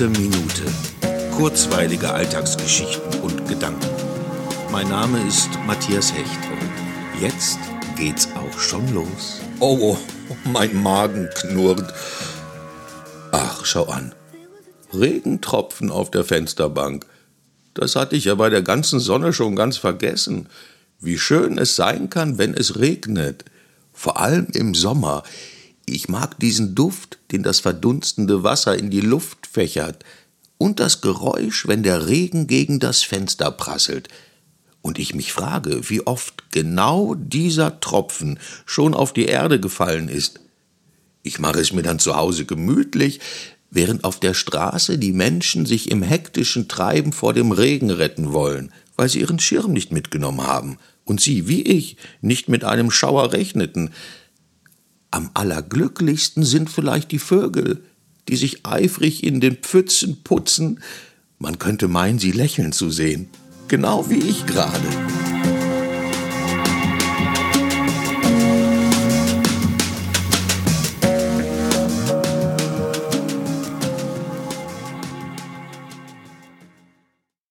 Gute Minute. Kurzweilige Alltagsgeschichten und Gedanken. Mein Name ist Matthias Hecht und jetzt geht's auch schon los. Oh, mein Magen knurrt. Ach, schau an. Regentropfen auf der Fensterbank. Das hatte ich ja bei der ganzen Sonne schon ganz vergessen. Wie schön es sein kann, wenn es regnet. Vor allem im Sommer. Ich mag diesen Duft, den das verdunstende Wasser in die Luft fächert, und das Geräusch, wenn der Regen gegen das Fenster prasselt. Und ich mich frage, wie oft genau dieser Tropfen schon auf die Erde gefallen ist. Ich mache es mir dann zu Hause gemütlich, während auf der Straße die Menschen sich im hektischen Treiben vor dem Regen retten wollen, weil sie ihren Schirm nicht mitgenommen haben und sie, wie ich, nicht mit einem Schauer rechneten, am allerglücklichsten sind vielleicht die Vögel, die sich eifrig in den Pfützen putzen. Man könnte meinen, sie lächeln zu sehen. Genau wie ich gerade.